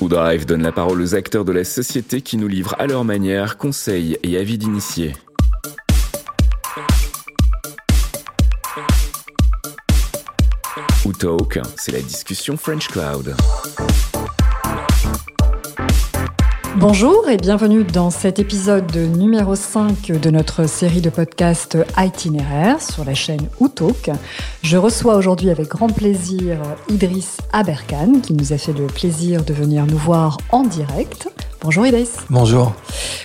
Ou Drive donne la parole aux acteurs de la société qui nous livrent à leur manière conseils et avis d'initiés. Ou c'est la discussion French Cloud. Bonjour et bienvenue dans cet épisode numéro 5 de notre série de podcasts itinéraire sur la chaîne Outalk. Je reçois aujourd'hui avec grand plaisir Idriss Aberkan qui nous a fait le plaisir de venir nous voir en direct. Bonjour Idriss. Bonjour.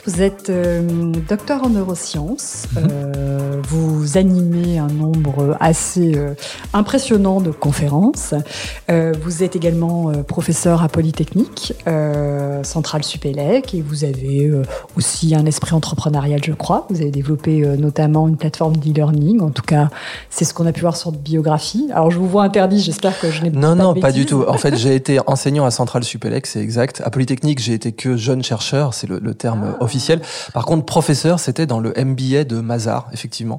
Vous êtes euh, docteur en neurosciences. Mhm. Euh, vous animez un nombre assez euh, impressionnant de conférences. vous êtes également professeur à Polytechnique, Centrale Supélec, et vous avez aussi un esprit entrepreneurial, je crois. Vous avez développé notamment une plateforme d'e-learning. En tout cas, c'est ce qu'on a pu voir sur votre biographie. Alors, je vous vois interdit. J'espère que je n'ai pas Non, non, pas du tout. En fait, j'ai été enseignant à Centrale Supélec, c'est exact. À Polytechnique, j'ai été que jeune chercheur, c'est le, le, terme ah. officiel. Par contre, professeur, c'était dans le MBA de Mazar, effectivement,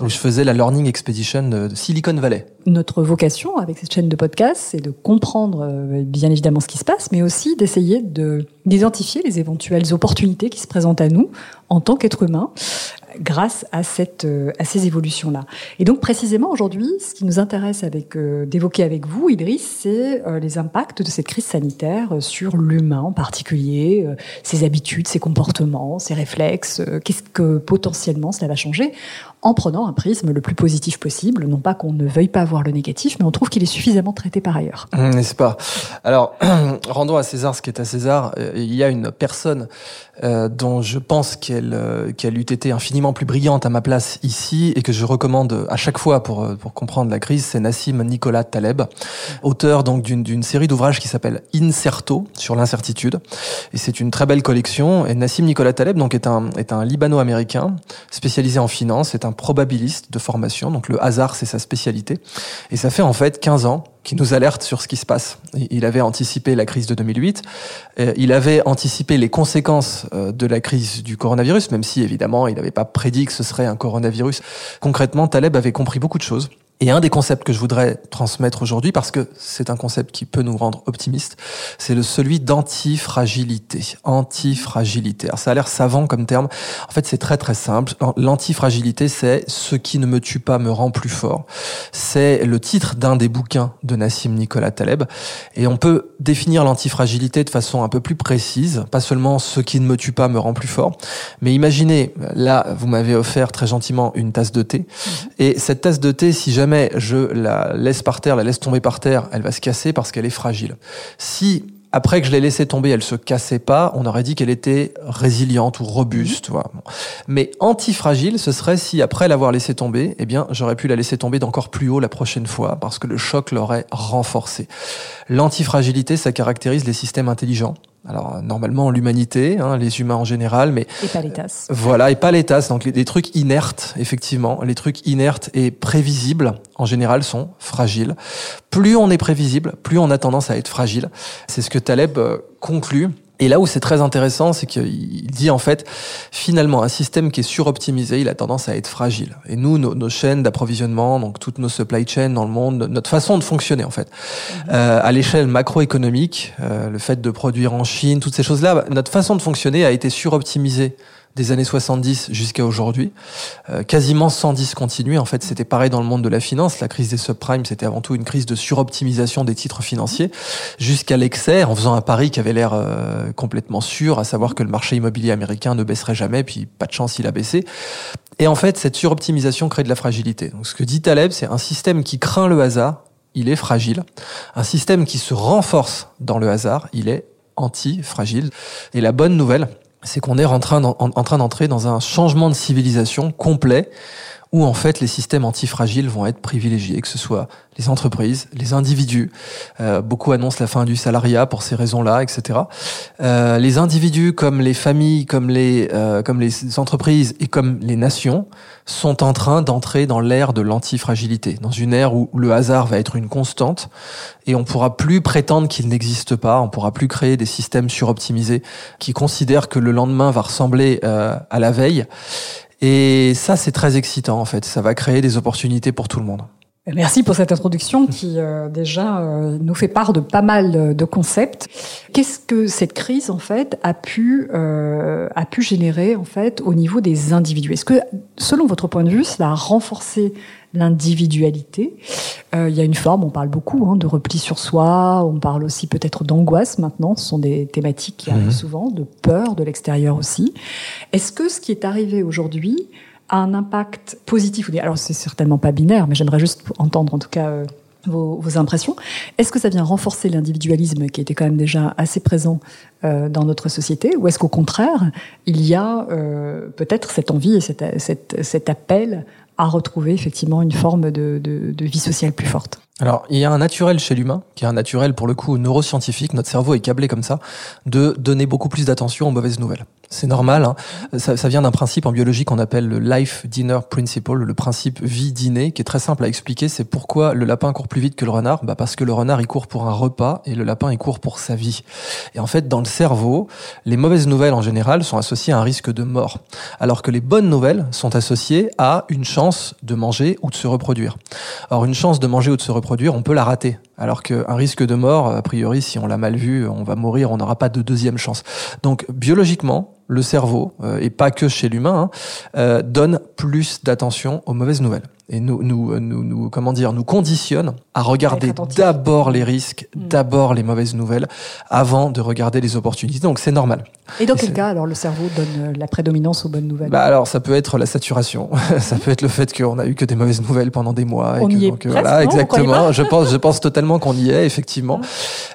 où je faisais la Learning Expedition de Silicon Valley. Notre vocation avec cette chaîne de podcast, c'est de comprendre euh, bien évidemment ce qui se passe, mais aussi d'essayer de d'identifier les éventuelles opportunités qui se présentent à nous en tant qu'être humain grâce euh, à ces évolutions-là. Et donc précisément aujourd'hui, ce qui nous intéresse euh, d'évoquer avec vous, Idriss, c'est les impacts de cette crise sanitaire sur l'humain en particulier, ses habitudes, ses comportements, ses réflexes. Qu'est-ce que potentiellement cela va changer en prenant un prisme le plus positif possible. Non pas qu'on ne veuille pas voir le négatif, mais on trouve qu'il est suffisamment traité par ailleurs. Mmh, n'est-ce pas? Alors, rendons à César ce qui est à César. Il y a une personne euh, dont je pense qu'elle euh, qu'elle eût été infiniment plus brillante à ma place ici et que je recommande à chaque fois pour euh, pour comprendre la crise, c'est Nassim Nicolas Taleb, auteur donc d'une série d'ouvrages qui s'appelle Incerto sur l'incertitude et c'est une très belle collection et Nassim Nicolas Taleb donc est un est un libano-américain spécialisé en finance, probabiliste de formation donc le hasard c'est sa spécialité et ça fait en fait 15 ans qui nous alerte sur ce qui se passe. Il avait anticipé la crise de 2008, euh, il avait anticipé les conséquences euh, de la crise du coronavirus, même si évidemment il n'avait pas prédit que ce serait un coronavirus. Concrètement, Taleb avait compris beaucoup de choses. Et un des concepts que je voudrais transmettre aujourd'hui, parce que c'est un concept qui peut nous rendre optimistes, c'est le celui d'antifragilité. Antifragilité. Alors ça a l'air savant comme terme. En fait, c'est très très simple. L'antifragilité, c'est ce qui ne me tue pas me rend plus fort. C'est le titre d'un des bouquins de Nassim Nicolas Taleb. Et on peut définir l'antifragilité de façon un peu plus précise. Pas seulement ce qui ne me tue pas me rend plus fort. Mais imaginez, là, vous m'avez offert très gentiment une tasse de thé. Mm-hmm. Et cette tasse de thé, si jamais je la laisse par terre, la laisse tomber par terre, elle va se casser parce qu'elle est fragile. Si après que je l'ai laissée tomber, elle se cassait pas, on aurait dit qu'elle était résiliente ou robuste. Voilà. Mais antifragile, ce serait si après l'avoir laissée tomber, eh bien, j'aurais pu la laisser tomber d'encore plus haut la prochaine fois parce que le choc l'aurait renforcée. L'antifragilité, ça caractérise les systèmes intelligents. Alors normalement l'humanité, hein, les humains en général, mais et pas les tasses. voilà et pas les tasses. Donc les, trucs inertes, effectivement, les trucs inertes et prévisibles en général sont fragiles. Plus on est prévisible, plus on a tendance à être fragile. C'est ce que Taleb euh, conclut et là où c'est très intéressant, c'est qu'il dit en fait, finalement, un système qui est suroptimisé, il a tendance à être fragile. Et nous, nos, chaînes d'approvisionnement, donc toutes nos supply chains dans le monde, notre façon de fonctionner en fait, mhm. euh, à l'échelle macroéconomique, euh, le fait de produire en Chine, toutes ces choses-là, notre façon de fonctionner a été suroptimisée des années 70 jusqu'à aujourd'hui, euh, quasiment sans discontinuer. En fait, c'était pareil dans le monde de la finance. La crise des subprimes, c'était avant tout une crise de suroptimisation des titres financiers, jusqu'à l'excès, en faisant un pari qui avait l'air euh, complètement sûr, à savoir que le marché immobilier américain ne baisserait jamais, puis pas de chance, il a baissé. Et en fait, cette suroptimisation crée de la fragilité. Donc, ce que dit Taleb, c'est un système qui craint le hasard, il est fragile. Un système qui se renforce dans le hasard, il est anti-fragile. Et la bonne nouvelle, c'est qu'on est en train d'entrer dans un changement de civilisation complet où en fait les systèmes antifragiles vont être privilégiés, que ce soit les entreprises, les individus. Euh, beaucoup annoncent la fin du salariat pour ces raisons-là, etc. Euh, les individus, comme les familles, comme les euh, comme les entreprises et comme les nations, sont en train d'entrer dans l'ère de l'antifragilité, dans une ère où le hasard va être une constante et on pourra plus prétendre qu'il n'existe pas, on pourra plus créer des systèmes suroptimisés qui considèrent que le lendemain va ressembler euh, à la veille. Et ça, c'est très excitant en fait. Ça va créer des opportunités pour tout le monde. Merci pour cette introduction qui euh, déjà euh, nous fait part de pas mal de concepts. Qu'est-ce que cette crise en fait a pu euh, a pu générer en fait au niveau des individus? Est-ce que selon votre point de vue, cela a renforcé l'individualité Il y a une forme, on parle beaucoup hein, de repli sur soi, on parle aussi peut-être d'angoisse maintenant. Ce sont des thématiques qui arrivent mhm. souvent, de peur de l'extérieur aussi. Est-ce que ce qui est arrivé aujourd'hui a un impact positif ou alors c'est certainement pas binaire, mais j'aimerais juste entendre en tout cas euh, vos, impressions. Est-ce que ça vient renforcer l'individualisme qui était quand même déjà assez présent euh, dans notre société, ou est-ce qu'au contraire il y a euh, peut-être cette envie et cet appel à retrouver effectivement une forme de, vie sociale plus forte? Alors, il y a un naturel chez l'humain, qui est un naturel pour le coup neuroscientifique, notre cerveau est câblé comme ça, de donner beaucoup plus d'attention aux mauvaises nouvelles. C'est normal, hein. ça, ça, vient d'un principe en biologie qu'on appelle le life dinner principle, le principe vie-dîner, qui est très simple à expliquer. C'est pourquoi le lapin court plus vite que le renard? Bah Parce que le renard, il court pour un repas et le lapin, il court pour sa vie. Et en fait, dans le cerveau, les mauvaises nouvelles en général sont associées à un risque de mort, alors que les bonnes nouvelles sont associées à une chance de manger ou de se reproduire. Or, une chance de manger ou de se reproduire, on peut la rater. Alors qu'un risque de mort, a priori, si on l'a mal vu, on va mourir, on n'aura pas de deuxième chance. Donc, biologiquement, le cerveau, euh, et pas que chez l'humain, hein, euh, donne plus d'attention aux mauvaises nouvelles et nous, nous, nous, nous, comment dire, nous conditionne à regarder d'abord les risques, hmm. d'abord les mauvaises nouvelles, avant de regarder les opportunités. Donc c'est normal. Et dans quel cas, alors, le cerveau donne euh, la prédominance aux bonnes nouvelles? Bah alors, ça peut être la saturation, ça peut être le fait qu'on a eu que des mauvaises nouvelles pendant des mois. On et y est voilà, exactement. Je pense, je pense totalement qu'on y est, effectivement.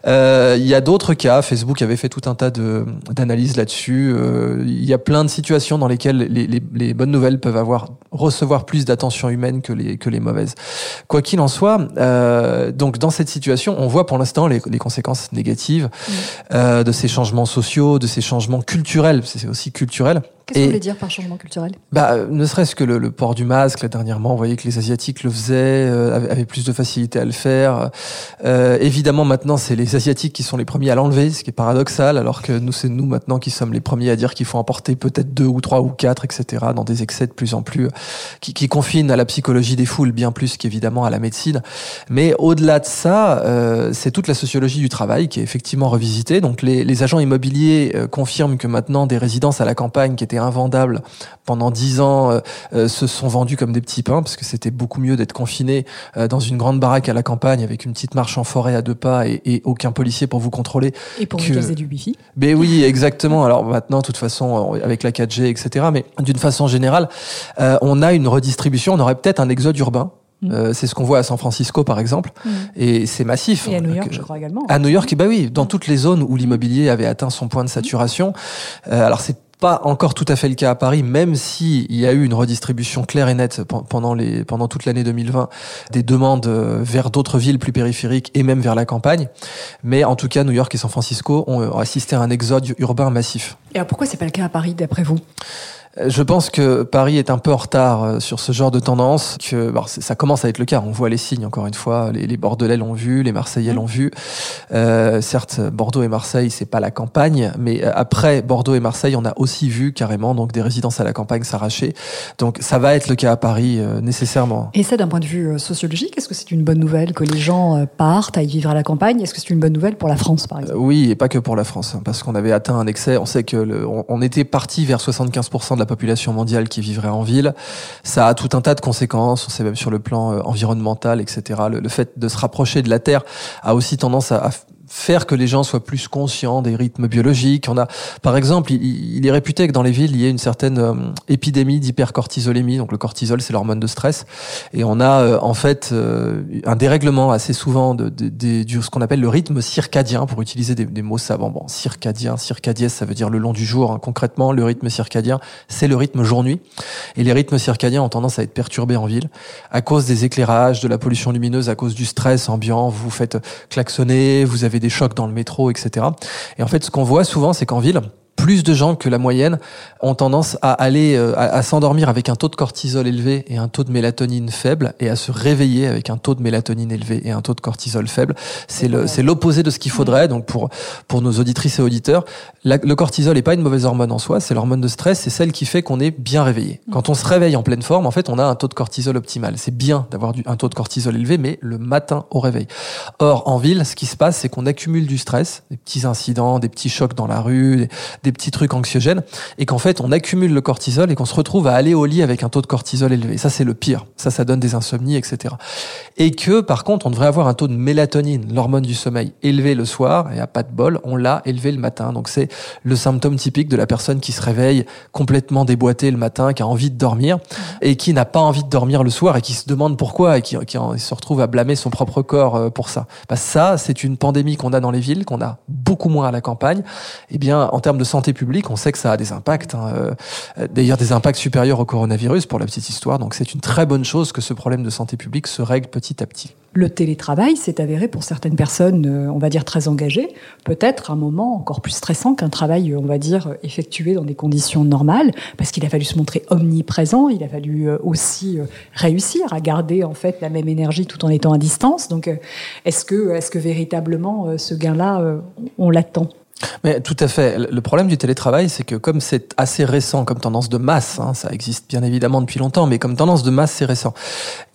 Euh, il y a d'autres cas. Facebook avait fait tout un tas de d'analyses là-dessus. Euh, il y a plein de situations dans lesquelles les, les, les bonnes nouvelles peuvent avoir recevoir plus d'attention humaine que les, que les mauvaises. Quoi qu'il en soit, euh, donc dans cette situation, on voit pour l'instant les, les, conséquences négatives euh, de ces changements sociaux, de ces changements culturels, c'est aussi culturel. Qu'est-ce que vous voulez dire par changement culturel? Bah, Ne serait-ce que le, le, port du masque, là, dernièrement, on voyait que les Asiatiques le faisaient, euh, avaient, plus de facilité à le faire. Euh, évidemment, maintenant, c'est les Asiatiques qui sont les premiers à l'enlever, ce qui est paradoxal, alors que nous, c'est nous maintenant qui sommes les premiers à dire qu'il faut en porter peut-être deux ou trois ou quatre, etc., dans des excès de plus en plus, qui, qui confinent à la psychologie des foules bien plus qu'évidemment à la médecine. Mais au-delà de ça, euh, c'est toute la sociologie du travail qui est effectivement revisitée. Donc les, les agents immobiliers euh, confirment que maintenant, des résidences à la campagne qui étaient invendables pendant dix ans euh, euh, se sont vendus comme des petits pains parce que c'était beaucoup mieux d'être confiné euh, dans une grande baraque à la campagne avec une petite marche en forêt à deux pas et, et aucun policier pour vous contrôler. Et pour que... utiliser du wifi. Ben oui, exactement. Alors maintenant, de toute façon, avec la 4G, etc. Mais d'une façon générale, on a une redistribution. On aurait peut-être un exode urbain mm. c'est ce qu'on voit à San Francisco, par exemple, mm. et c'est massif. Et à New York, je crois également. À New York, bah oui, dans toutes les zones où l'immobilier avait atteint son point de saturation. alors c'est pas encore tout à fait le cas à Paris, même si il y a eu une redistribution claire et nette pendant les pendant toute l'année 2020 des demandes euh, vers d'autres villes plus périphériques et même vers la campagne. Mais en tout cas, New York et San Francisco ont assisté à un exode urbain massif. Et alors pourquoi c'est pas le cas à Paris d'après vous? Je pense que Paris est un peu en retard euh, sur ce genre de tendance. Que ça commence à être le cas. On voit les signes encore une fois. Les, les Bordelais l'ont vu, les Marseillais mmh. l'ont vu. Euh, certes, Bordeaux et Marseille, c'est pas la campagne, mais euh, après Bordeaux et Marseille, on a aussi vu carrément donc des résidences à la campagne s'arracher. Donc ça va être le cas à Paris euh, nécessairement. Et ça, d'un point de vue sociologique, est-ce que c'est une bonne nouvelle que les gens partent à y vivre à la campagne? Est-ce que c'est une bonne nouvelle pour la France, par exemple? Oui, et pas que pour la France, hein, parce qu'on avait atteint un excès. On sait que le, on, on était parti vers 75% de la population mondiale qui vivrait en ville. Ça a tout un tas de conséquences, on sait même sur le plan euh, environnemental, etc. Le, fait de se rapprocher de la Terre a aussi tendance à, faire que les gens soient plus conscients des rythmes biologiques. On a, par exemple, il, est réputé que dans les villes, il y a une certaine euh, épidémie d'hypercortisolémie. Donc le cortisol, c'est l'hormone de stress, et on a euh, en fait euh, un dérèglement assez souvent de, de, de, ce qu'on appelle le rythme circadien, pour utiliser des, mots savants. Bon, circadien, circadiès, ça veut dire le long du jour. Hein. Concrètement, le rythme circadien, c'est le rythme jour-nuit, et les rythmes circadiens ont tendance à être perturbés en ville à cause des éclairages, de la pollution lumineuse, à cause du stress ambiant. Vous faites klaxonner, vous avez des chocs dans le métro, etc. Et en fait, ce qu'on voit souvent, c'est qu'en ville, plus de gens que la moyenne ont tendance à aller euh, à, s'endormir avec un taux de cortisol élevé et un taux de mélatonine faible et à se réveiller avec un taux de mélatonine élevé et un taux de cortisol faible. C'est le c'est l'opposé de ce qu'il faudrait. Donc pour pour nos auditrices et auditeurs, le cortisol n'est pas une mauvaise hormone en soi, c'est l'hormone de stress, c'est celle qui fait qu'on est bien réveillé. Quand on se réveille en pleine forme, en fait, on a un taux de cortisol optimal. C'est bien d'avoir un taux de cortisol élevé, mais le matin au réveil. Or, en ville, ce qui se passe, c'est qu'on accumule du stress, des petits incidents, des petits chocs dans la rue, des, petits trucs anxiogènes, et qu'en fait, on accumule le cortisol et qu'on se retrouve à aller au lit avec un taux de cortisol élevé. Ça, c'est le pire. Ça, ça donne des insomnies, etc. Et que, par contre, on devrait avoir un taux de mélatonine, l'hormone du sommeil, élevé le soir, et à pas de bol, on l'a élevé le matin. Donc, c'est le symptôme typique de la personne qui se réveille complètement déboîtée le matin, qui a envie de dormir, et qui n'a pas envie de dormir le soir, et qui se demande pourquoi, et qui, qui se retrouve à blâmer son propre corps euh, pour ça. Bah, ça, c'est une pandémie qu'on a dans les villes, qu'on a beaucoup moins à la campagne. Eh bien, en termes de santé on sait que ça a des impacts. Hein, euh, D'ailleurs, des impacts supérieurs au coronavirus, pour la petite histoire. Donc, c'est une très bonne chose que ce problème de santé publique se règle petit à petit. Le télétravail s'est avéré pour certaines personnes, euh, on va dire très engagées, peut-être un moment encore plus stressant qu'un travail, on va dire, effectué dans des conditions normales, parce qu'il a fallu se montrer omniprésent, il a fallu euh, aussi euh, réussir à garder en fait la même énergie tout en étant à distance. Donc, est-ce que, est-ce que véritablement ce gain-là, on l'attend? Mais tout à fait. Le problème du télétravail, c'est que comme c'est assez récent comme tendance de masse, hein, ça existe bien évidemment depuis longtemps, mais comme tendance de masse, c'est récent.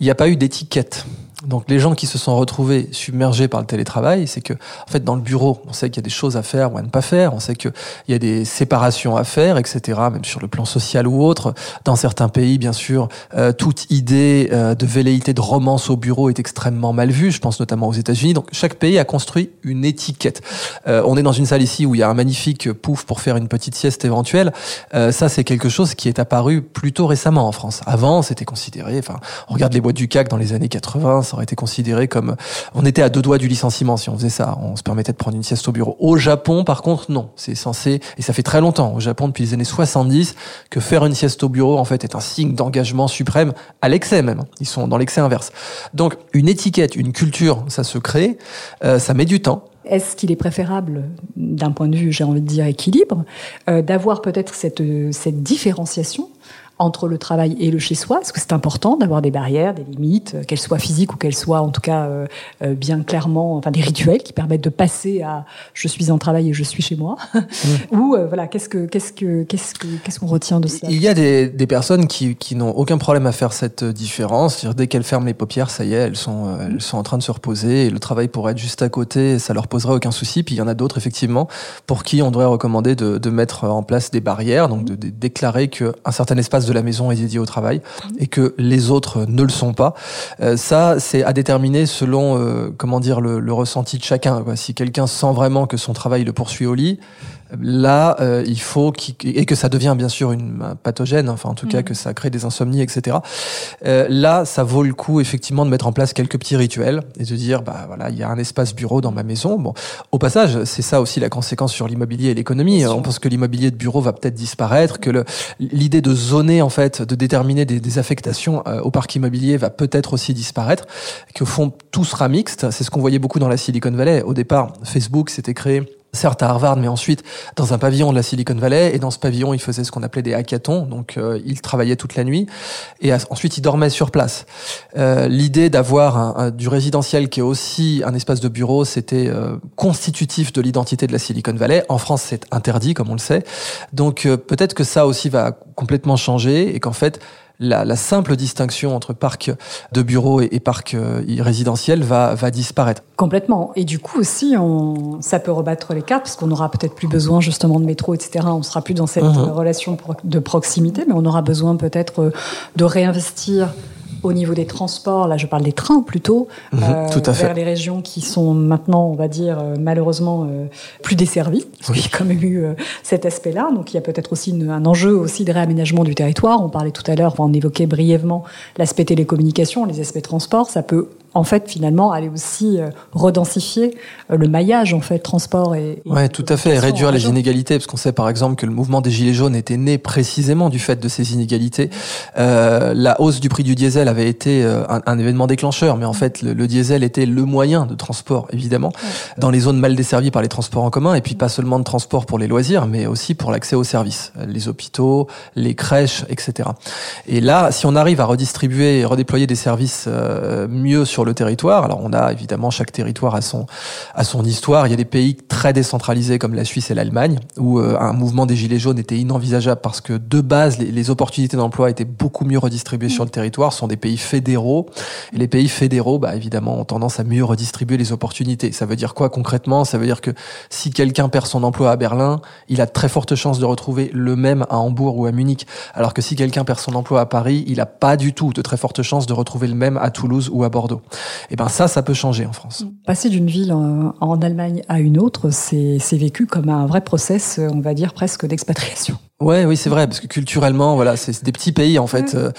Il n'y a pas eu d'étiquette donc les gens qui se sont retrouvés submergés par le télétravail, c'est que en fait dans le bureau, on sait qu'il y a des choses à faire ou à ne pas faire, on sait qu'il y a des séparations à faire, etc. Même sur le plan social ou autre. Dans certains pays, bien sûr, euh, toute idée euh, de velléité de romance au bureau est extrêmement mal vue. Je pense notamment aux États-Unis. Donc chaque pays a construit une étiquette. Euh, on est dans une salle ici où il y a un magnifique pouf pour faire une petite sieste éventuelle. ça, c'est quelque chose qui est apparu plutôt récemment en France. Avant, c'était considéré. Enfin, on regarde les boîtes du CAC dans les années 80 ça aurait été considéré comme on était à deux doigts du licenciement si on faisait ça. On se permettait de prendre une sieste au bureau. Au Japon, par contre, non. C'est censé et ça fait très longtemps au Japon depuis les années 70 que faire une sieste au bureau en fait est un signe d'engagement suprême à l'excès même. Ils sont dans l'excès inverse. Donc une étiquette, une culture, ça se crée, euh, ça met du temps. Est-ce qu'il est préférable, d'un point de vue, j'ai envie de dire, équilibre, euh, d'avoir peut-être cette, cette différenciation entre le travail et le chez-soi Est-ce que c'est important d'avoir des barrières, des limites, euh, qu'elles soient physiques ou qu'elles soient en tout cas euh, euh, bien clairement, enfin des rituels qui permettent de passer à je suis en travail et je suis chez moi mmh. Ou voilà, qu'est-ce que qu'est-ce que qu'est-ce que qu'est-ce qu'on retient de ça? Il y a des, des personnes qui, qui n'ont aucun problème à faire cette différence. Dès qu'elles ferment les paupières, ça y est, elles sont elles sont en train de se reposer et le travail pourrait être juste à côté, ça leur poserait aucun souci. Puis il y en a d'autres effectivement pour qui on devrait recommander de, de mettre en place des barrières, donc de, de déclarer qu'un certain espace de la maison est dédiée au travail et que les autres ne le sont pas. Euh, ça, c'est à déterminer selon euh, comment dire le, ressenti de chacun. Si quelqu'un sent vraiment que son travail le poursuit au lit, Là, euh, il faut et que ça devient bien sûr une pathogène, enfin en tout cas mm. que ça crée des insomnies, etc. Euh, là, ça vaut le coup effectivement de mettre en place quelques petits rituels et de dire, bah voilà, il y a un espace bureau dans ma maison. Bon, au passage, c'est ça aussi la conséquence sur l'immobilier et l'économie. On pense que l'immobilier de bureau va peut-être disparaître, que l'idée de zoner en fait, de déterminer des, des affectations euh, au parc immobilier va peut-être aussi disparaître, qu'au fond tout sera mixte. C'est ce qu'on voyait beaucoup dans la Silicon Valley. Au départ, Facebook s'était créé certes à Harvard, mais ensuite dans un pavillon de la Silicon Valley. Et dans ce pavillon, il faisait ce qu'on appelait des hackathons. Donc, euh, il travaillait toute la nuit. Et ensuite, il dormait sur place. Euh, L'idée d'avoir du résidentiel qui est aussi un espace de bureau, c'était euh, constitutif de l'identité de la Silicon Valley. En France, c'est interdit, comme on le sait. Donc, euh, peut-être que ça aussi va complètement changer et qu'en fait, la, la, simple distinction entre parc de bureaux et, et parc euh, résidentiel va, va disparaître. Complètement. Et du coup aussi, on, ça peut rebattre les cartes parce qu'on n'aura peut-être plus besoin justement de métro, etc. On sera plus dans cette mmh. relation de proximité, mais on aura besoin peut-être euh, de réinvestir au niveau des transports, là je parle des trains plutôt, mhm, euh, tout à vers les régions qui sont maintenant, on va dire, euh, malheureusement euh, plus desservies, parce qu'il y a quand même eu cet aspect-là. Donc il y a peut-être aussi un enjeu aussi de réaménagement du territoire. On parlait tout à l'heure, on évoquait brièvement l'aspect télécommunication, les aspects transport. Ça peut en fait finalement aller aussi euh, redensifier euh, le maillage en fait transport et, et ouais tout à fait réduire les inégalités parce qu'on sait par exemple que le mouvement des gilets jaunes était né précisément du fait de ces inégalités. Euh, la hausse du prix du diesel avait été euh, un, un événement déclencheur mais en fait le, le, diesel était le moyen de transport évidemment ouais. dans les zones mal desservies par les transports en commun et puis pas seulement de transport pour les loisirs mais aussi pour l'accès aux services les hôpitaux les crèches etc et là si on arrive à redistribuer et redéployer des services euh, mieux sur le territoire. Alors on a évidemment chaque territoire a son à son histoire. Il y a des pays très décentralisés comme la Suisse et l'Allemagne où euh, un mouvement des gilets jaunes était inenvisageable parce que de base les, les opportunités d'emploi étaient beaucoup mieux redistribuées sur le territoire. Ce sont des pays fédéraux et les pays fédéraux, bah, évidemment, ont tendance à mieux redistribuer les opportunités. Ça veut dire quoi concrètement? Ça veut dire que si quelqu'un perd son emploi à Berlin, il a très fortes chances de retrouver le même à Hambourg ou à Munich. Alors que si quelqu'un perd son emploi à Paris, il a pas du tout de très fortes chances de retrouver le même à Toulouse ou à Bordeaux. Et ben ça, ça peut changer en France. Passer d'une ville en, en, Allemagne à une autre, c'est vécu comme un vrai process, on va dire presque d'expatriation. Ouais, oui, c'est vrai, parce que culturellement, voilà, c'est des petits pays en fait, euh,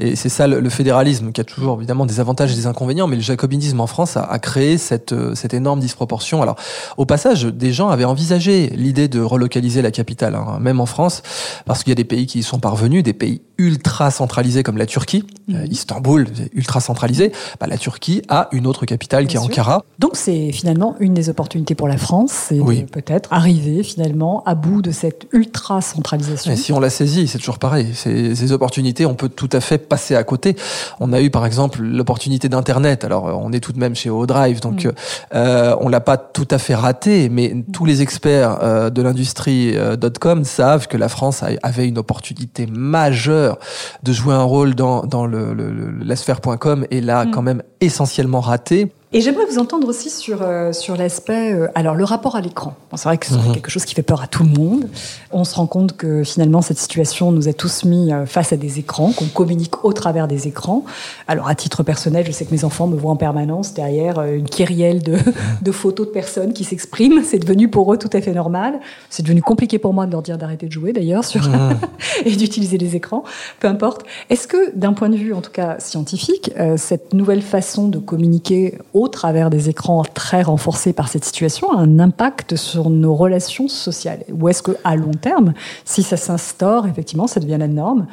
et c'est ça le, le, fédéralisme qui a toujours évidemment des avantages et des inconvénients, mais le jacobinisme en France a, a créé cette euh, cette énorme disproportion. Alors, au passage, des gens avaient envisagé l'idée de relocaliser la capitale, hein, même en France, parce qu'il y a des pays qui y sont parvenus, des pays ultra centralisés comme la Turquie, mmh. euh, Istanbul, ultra centralisé. Bah, la Turquie a une autre capitale Bien qui est sûr. Ankara. Donc c'est finalement une des opportunités pour la France, c'est oui. peut-être arriver finalement à bout de cette ultra centralisation et si on la saisit, c'est toujours pareil. Ces, ces, opportunités, on peut tout à fait passer à côté. On a eu par exemple l'opportunité d'Internet. Alors on est tout de même chez ODrive, donc mmh. euh, on l'a pas tout à fait raté, mais mmh. tous les experts euh, de l'industrie euh, .com savent que la France avait une opportunité majeure de jouer un rôle dans, dans le, le, le la sphère.com et l'a mmh. quand même essentiellement raté. Et j'aimerais vous entendre aussi sur, euh, sur l'aspect, euh, alors le rapport à l'écran. Bon, c'est vrai que c'est mmh. quelque chose qui fait peur à tout le monde. On se rend compte que finalement cette situation nous a tous mis euh, face à des écrans, qu'on communique au travers des écrans. Alors à titre personnel, je sais que mes enfants me voient en permanence derrière euh, une kyrielle de, de photos de personnes qui s'expriment. C'est devenu pour eux tout à fait normal. C'est devenu compliqué pour moi de leur dire d'arrêter de jouer d'ailleurs sur mmh. et d'utiliser les écrans, peu importe. Est-ce que d'un point de vue en tout cas scientifique, euh, cette nouvelle façon de communiquer au au travers des écrans très renforcés par cette situation, un impact sur nos relations sociales. Ou est-ce qu'à long terme, si ça s'instaure, effectivement, ça devient la norme,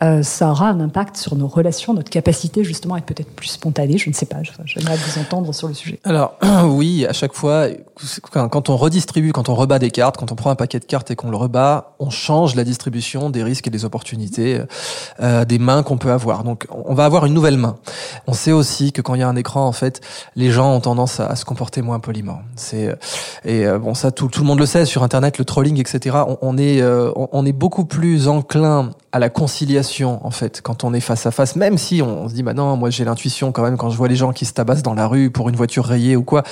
euh, ça aura un impact sur nos relations, notre capacité justement à être peut-être plus spontané. Je ne sais pas. J'aimerais vous entendre sur le sujet. Alors oui, à chaque fois, quand on redistribue, quand on rebat des cartes, quand on prend un paquet de cartes et qu'on le rebat, on change la distribution des risques et des opportunités, euh, des mains qu'on peut avoir. Donc on va avoir une nouvelle main. On sait aussi que quand il y a un écran, en fait, les gens ont tendance à, se comporter moins poliment. C'est et euh, bon ça tout, le monde le sait sur Internet, le trolling, etc. On, est euh, on, on est beaucoup plus enclin à la conciliation en fait quand on est face à face même si on se dit bah non moi j'ai l'intuition quand même quand je vois les gens qui se tabassent dans la rue pour une voiture rayée ou quoi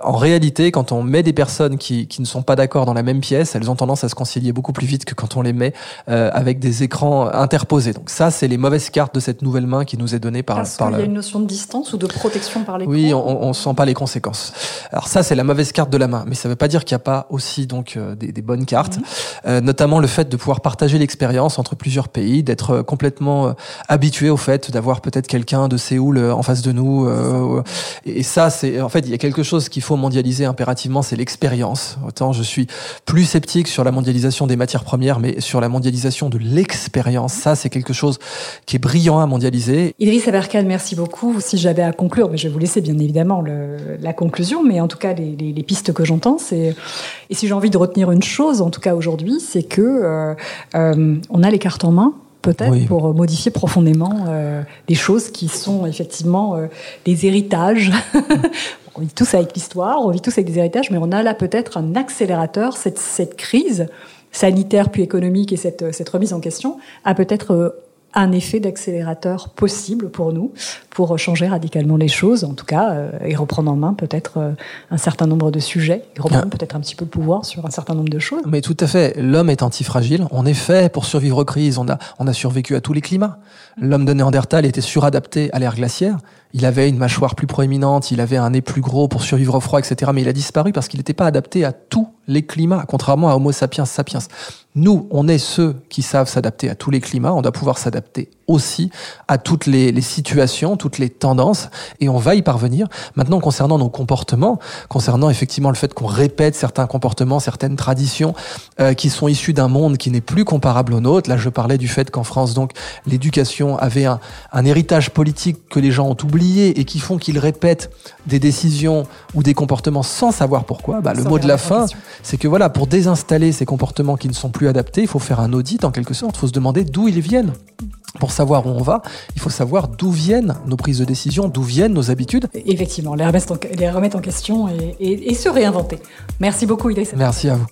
en réalité quand on met des personnes qui, qui ne sont pas d'accord dans la même pièce elles ont tendance à se concilier beaucoup plus vite que quand on les met euh, avec des écrans interposés. Donc ça c'est les mauvaises cartes de cette nouvelle main qui nous est donnée par Parce par il y a une notion de distance ou de protection par l'écran oui on, on sent pas les conséquences. Alors ça c'est la mauvaise carte de la main mais ça veut pas dire qu'il n'y a pas aussi donc euh, des, des, bonnes cartes. Mmh. euh, notamment le fait de pouvoir partager l'expérience entre plusieurs pays, d'être complètement euh, habitué au fait d'avoir peut-être quelqu'un de Séoul euh, en face de nous. Euh, et ça, c'est en fait, il y a quelque chose qu'il faut mondialiser impérativement, c'est l'expérience. Autant je suis plus sceptique sur la mondialisation des matières premières, mais sur la mondialisation de l'expérience, ça, c'est quelque chose qui est brillant à mondialiser. Idriss Aberkan, merci beaucoup. Si j'avais à conclure, mais je vais vous laisser bien évidemment le, la conclusion, mais en tout cas, les, les, les pistes que j'entends, c'est et si j'ai envie de retenir une chose, en tout cas aujourd'hui, c'est que euh, euh, on a les cartes en main peut-être oui. pour modifier profondément euh, des choses qui sont effectivement euh, des héritages. on vit tous avec l'histoire, on vit tous avec des héritages, mais on a là peut-être un accélérateur, cette, cette crise sanitaire puis économique et cette, cette remise en question a peut-être euh, un effet d'accélérateur possible pour nous, pour changer radicalement les choses, en tout cas, euh, et reprendre en main peut-être euh, un certain nombre de sujets, et reprendre ah. peut-être un petit peu le pouvoir sur un certain nombre de choses. Mais tout à fait. L'homme est antifragile. On est fait pour survivre aux crises. On a, on a survécu à tous les climats. L'homme de Néandertal était suradapté à l'ère glaciaire. Il avait une mâchoire plus proéminente, il avait un nez plus gros pour survivre au froid, etc. Mais il a disparu parce qu'il n'était pas adapté à tous les climats, contrairement à Homo sapiens sapiens. Nous, on est ceux qui savent s'adapter à tous les climats. On doit pouvoir s'adapter aussi à toutes les, les situations, toutes les tendances, et on va y parvenir. Maintenant, concernant nos comportements, concernant effectivement le fait qu'on répète certains comportements, certaines traditions euh, qui sont issues d'un monde qui n'est plus comparable au nôtre. Là, je parlais du fait qu'en France, donc, l'éducation avait un, un héritage politique que les gens ont oublié et qui font qu'ils répètent des décisions ou des comportements sans savoir pourquoi. Bah, le mot de la fin, c'est que voilà, pour désinstaller ces comportements qui ne sont plus adaptés, il faut faire un audit en quelque sorte. Il faut se demander d'où ils viennent. Pour savoir où on va, il faut savoir d'où viennent nos prises de décision, d'où viennent nos habitudes. Effectivement, les remettre en, les remettre en question et, et, et se réinventer. Merci beaucoup, Idriss. Merci à vous.